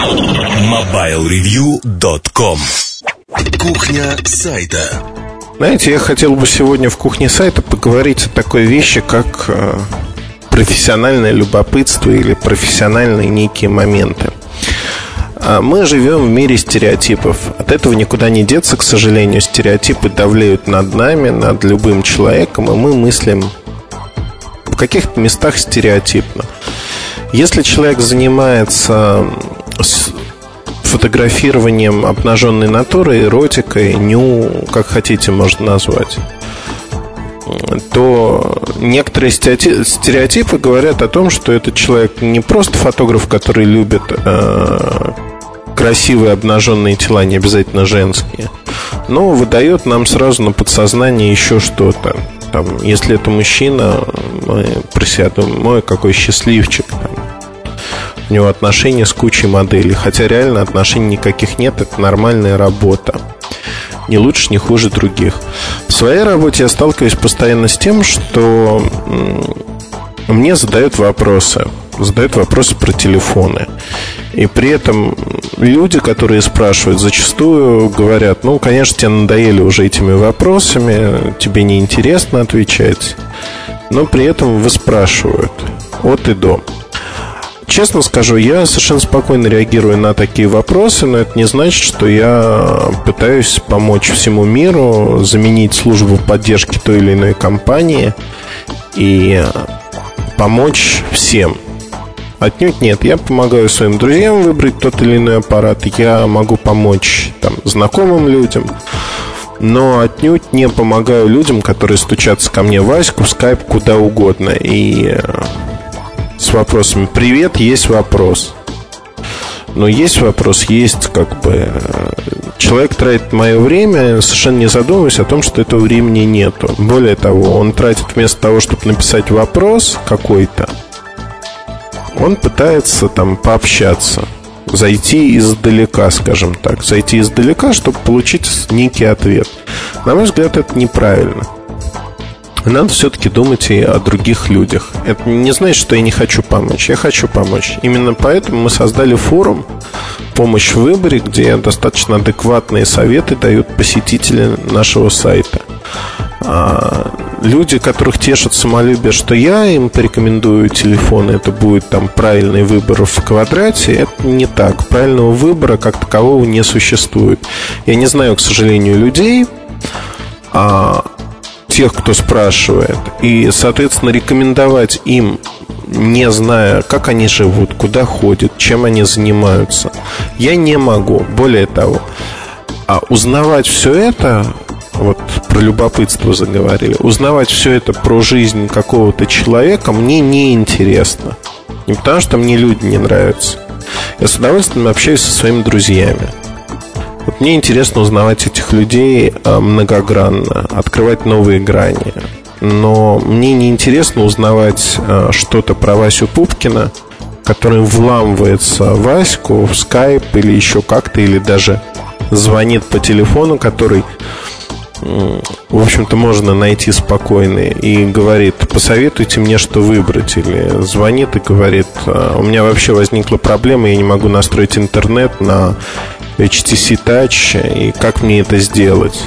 MobileReview.com Кухня сайта Знаете, я хотел бы сегодня в кухне сайта поговорить о такой вещи, как э, профессиональное любопытство или профессиональные некие моменты. А мы живем в мире стереотипов. От этого никуда не деться, к сожалению. Стереотипы давляют над нами, над любым человеком, и мы мыслим в каких-то местах стереотипно. Если человек занимается фотографированием обнаженной натуры, эротикой, ню, как хотите, можно назвать то некоторые стереотипы говорят о том, что этот человек не просто фотограф, который любит э, красивые обнаженные тела, не обязательно женские, но выдает нам сразу на подсознание еще что-то. Там, если это мужчина, мы про себя думаем, ой, какой счастливчик. У него отношения с кучей моделей, хотя реально отношений никаких нет, это нормальная работа не лучше, не хуже других. В своей работе я сталкиваюсь постоянно с тем, что мне задают вопросы. Задают вопросы про телефоны. И при этом люди, которые спрашивают, зачастую говорят, ну, конечно, тебе надоели уже этими вопросами, тебе неинтересно отвечать. Но при этом вы спрашивают от и до. Честно скажу, я совершенно спокойно реагирую на такие вопросы, но это не значит, что я пытаюсь помочь всему миру, заменить службу поддержки той или иной компании и помочь всем. Отнюдь нет. Я помогаю своим друзьям выбрать тот или иной аппарат. Я могу помочь там, знакомым людям. Но отнюдь не помогаю людям, которые стучатся ко мне в Аську, в скайп, куда угодно. И с вопросами «Привет, есть вопрос». Но есть вопрос, есть как бы... Э, человек тратит мое время, совершенно не задумываясь о том, что этого времени нету. Более того, он тратит вместо того, чтобы написать вопрос какой-то, он пытается там пообщаться зайти издалека, скажем так. Зайти издалека, чтобы получить некий ответ. На мой взгляд, это неправильно надо все-таки думать и о других людях. Это не значит, что я не хочу помочь. Я хочу помочь. Именно поэтому мы создали форум «Помощь в выборе», где достаточно адекватные советы дают посетители нашего сайта. А люди, которых тешат самолюбие, что я им порекомендую телефон, это будет там правильный выбор в квадрате, это не так. Правильного выбора как такового не существует. Я не знаю, к сожалению, людей, а тех, кто спрашивает, и, соответственно, рекомендовать им, не зная, как они живут, куда ходят, чем они занимаются, я не могу. Более того, а узнавать все это, вот про любопытство заговорили, узнавать все это про жизнь какого-то человека мне не интересно. Не потому, что мне люди не нравятся. Я с удовольствием общаюсь со своими друзьями. Вот мне интересно узнавать этих людей а, многогранно, открывать новые грани. Но мне не интересно узнавать а, что-то про Васю Пупкина, который вламывается в Ваську, в скайп или еще как-то, или даже звонит по телефону, который в общем-то, можно найти спокойно и говорит, посоветуйте мне, что выбрать. Или звонит и говорит, «А, у меня вообще возникла проблема, я не могу настроить интернет на HTC Touch, и как мне это сделать?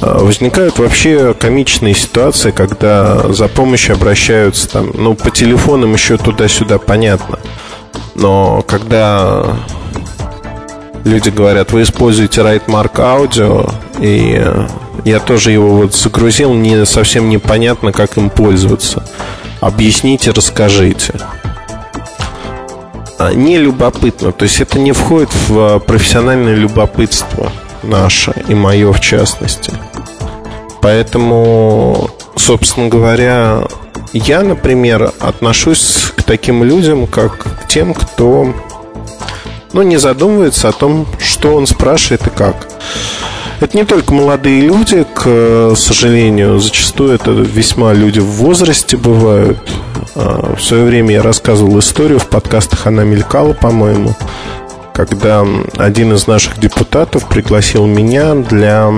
А, возникают вообще комичные ситуации, когда за помощью обращаются там, ну, по телефонам еще туда-сюда понятно. Но когда люди говорят, вы используете Rightmark Audio, и я тоже его вот загрузил, мне совсем непонятно, как им пользоваться. Объясните, расскажите. Не любопытно. То есть это не входит в а, профессиональное любопытство наше и мое в частности. Поэтому, собственно говоря, я, например, отношусь к таким людям, как к тем, кто ну, не задумывается о том, что он спрашивает и как. Это не только молодые люди, к сожалению, зачастую это весьма люди в возрасте бывают. А, в свое время я рассказывал историю, в подкастах она мелькала, по-моему, когда один из наших депутатов пригласил меня для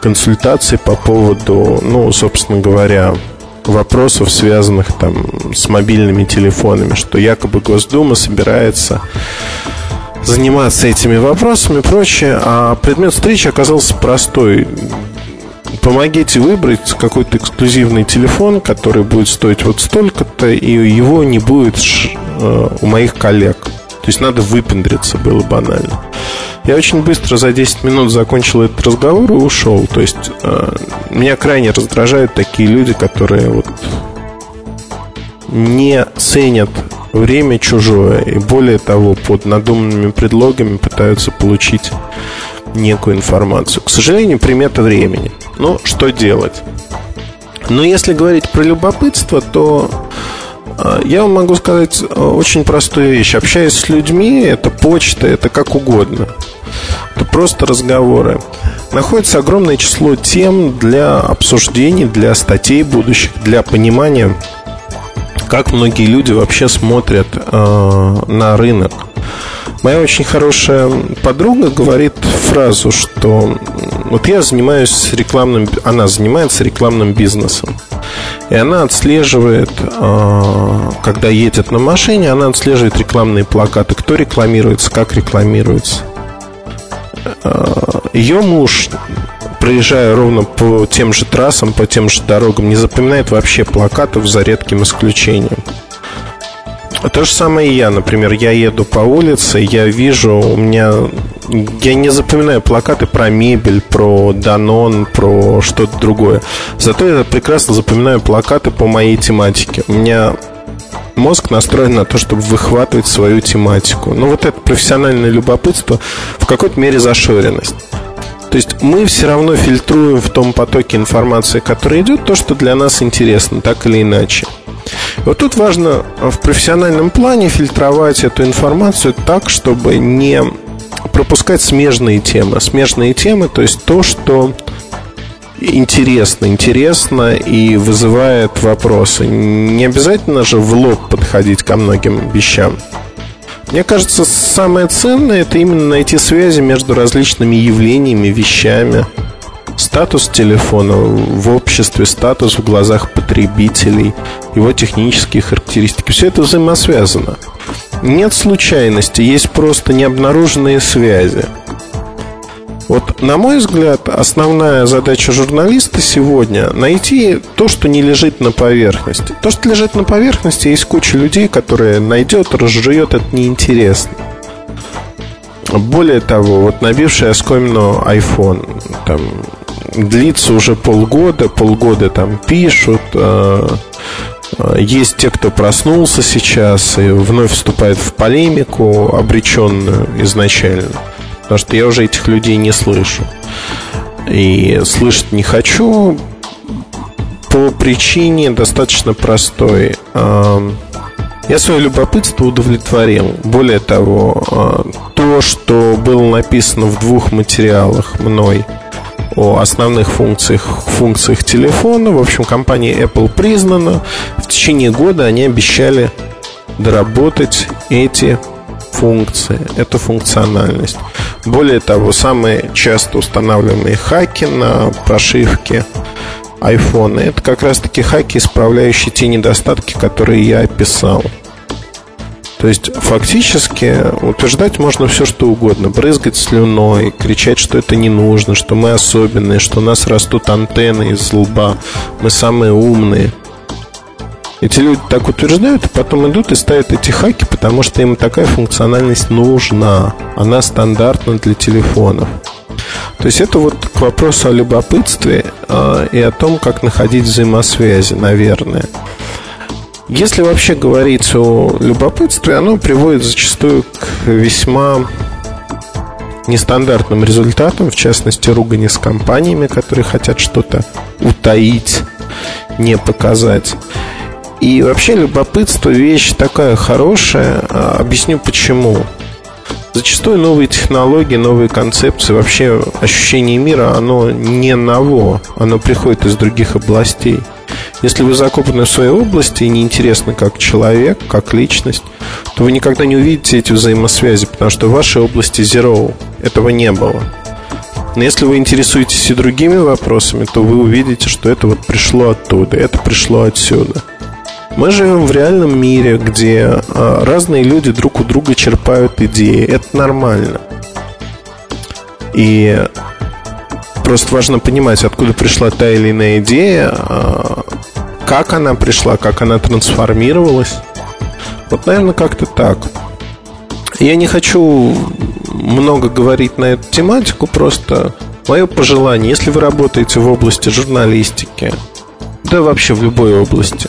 консультации по поводу, ну, собственно говоря, вопросов, связанных там с мобильными телефонами, что якобы Госдума собирается заниматься этими вопросами и прочее. А предмет встречи оказался простой. Помогите выбрать какой-то эксклюзивный телефон, который будет стоить вот столько-то, и его не будет э, у моих коллег. То есть надо выпендриться, было банально. Я очень быстро за 10 минут закончил этот разговор и ушел. То есть э, меня крайне раздражают такие люди, которые вот не ценят время чужое и более того под надуманными предлогами пытаются получить некую информацию. К сожалению, примета времени. Ну, что делать? Но если говорить про любопытство, то э, я вам могу сказать э, очень простую вещь. Общаясь с людьми, это почта, это как угодно. Это просто разговоры. Находится огромное число тем для обсуждений, для статей будущих, для понимания, как многие люди вообще смотрят э, на рынок. Моя очень хорошая подруга говорит фразу, что вот я занимаюсь рекламным, она занимается рекламным бизнесом. И она отслеживает, э, когда едет на машине, она отслеживает рекламные плакаты, кто рекламируется, как рекламируется. Э, Ее муж, проезжая ровно по тем же трассам, по тем же дорогам, не запоминает вообще плакатов за редким исключением. То же самое и я, например, я еду по улице, я вижу, у меня... Я не запоминаю плакаты про мебель, про Данон, про что-то другое. Зато я прекрасно запоминаю плакаты по моей тематике. У меня мозг настроен на то, чтобы выхватывать свою тематику. Ну, вот это профессиональное любопытство в какой-то мере зашоренность. То есть мы все равно фильтруем в том потоке информации, который идет, то, что для нас интересно, так или иначе. Вот тут важно в профессиональном плане фильтровать эту информацию так, чтобы не пропускать смежные темы. Смежные темы, то есть то, что интересно, интересно и вызывает вопросы. Не обязательно же в лоб подходить ко многим вещам. Мне кажется, самое ценное это именно найти связи между различными явлениями, вещами. Статус телефона в обществе, статус в глазах потребителей, его технические характеристики. Все это взаимосвязано. Нет случайности, есть просто необнаруженные связи. Вот, на мой взгляд, основная задача журналиста сегодня найти то, что не лежит на поверхности. То, что лежит на поверхности, есть куча людей, которые найдет, разжует, это неинтересно. Более того, вот набивший оскомину iPhone там, длится уже полгода, полгода там пишут, э, э, есть те, кто проснулся сейчас и вновь вступает в полемику, обреченную изначально. Потому что я уже этих людей не слышу. И слышать не хочу по причине достаточно простой. Я свое любопытство удовлетворил. Более того, а, то, что было написано в двух материалах мной о основных функциях, функциях телефона, в общем, компания Apple признана. В течение года они обещали доработать эти функции, эту функциональность. Более того, самые часто устанавливаемые хаки на прошивке iPhone это как раз таки хаки, исправляющие те недостатки, которые я описал. То есть фактически утверждать можно все, что угодно. Брызгать слюной, кричать, что это не нужно, что мы особенные, что у нас растут антенны из лба, мы самые умные – эти люди так утверждают, а потом идут и ставят эти хаки, потому что им такая функциональность нужна. Она стандартна для телефонов. То есть это вот к вопросу о любопытстве э, и о том, как находить взаимосвязи, наверное. Если вообще говорить о любопытстве, оно приводит зачастую к весьма нестандартным результатам, в частности, ругани с компаниями, которые хотят что-то утаить, не показать. И вообще любопытство вещь такая хорошая. А, объясню почему. Зачастую новые технологии, новые концепции, вообще ощущение мира, оно не ново, оно приходит из других областей. Если вы закопаны в своей области и неинтересны как человек, как личность, то вы никогда не увидите эти взаимосвязи, потому что в вашей области zero этого не было. Но если вы интересуетесь и другими вопросами, то вы увидите, что это вот пришло оттуда, это пришло отсюда. Мы живем в реальном мире, где а, разные люди друг у друга черпают идеи. Это нормально. И просто важно понимать, откуда пришла та или иная идея, а, как она пришла, как она трансформировалась. Вот, наверное, как-то так. Я не хочу много говорить на эту тематику, просто мое пожелание, если вы работаете в области журналистики, да вообще в любой области,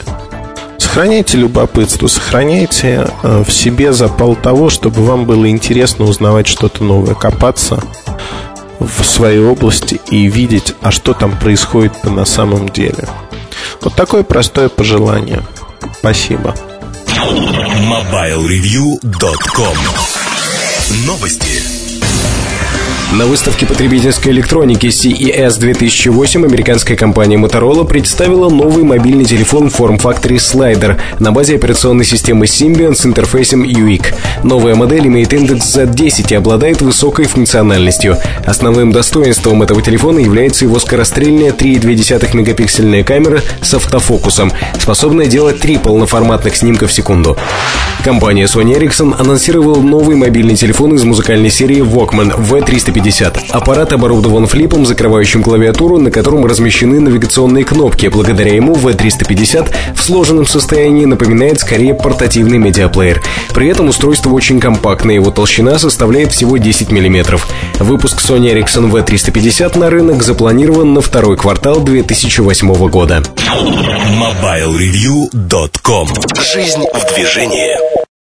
сохраняйте любопытство, сохраняйте э, в себе запал того, чтобы вам было интересно узнавать что-то новое, копаться в своей области и видеть, а что там происходит на самом деле. Вот такое простое пожелание. Спасибо. MobileReview.com Новости. На выставке потребительской электроники CES 2008 американская компания Motorola представила новый мобильный телефон форм-факторе Slider на базе операционной системы Symbian с интерфейсом UIC. Новая модель имеет индекс Z10 и обладает высокой функциональностью. Основным достоинством этого телефона является его скорострельная 3,2 мегапиксельная камера с автофокусом, способная делать три полноформатных снимка в секунду. Компания Sony Ericsson анонсировала новый мобильный телефон из музыкальной серии Walkman V350. Аппарат оборудован флипом, закрывающим клавиатуру, на котором размещены навигационные кнопки. Благодаря ему V350 в сложенном состоянии напоминает скорее портативный медиаплеер. При этом устройство очень компактное, его толщина составляет всего 10 мм. Выпуск Sony Ericsson V350 на рынок запланирован на второй квартал 2008 года. MobileReview.com Жизнь в движении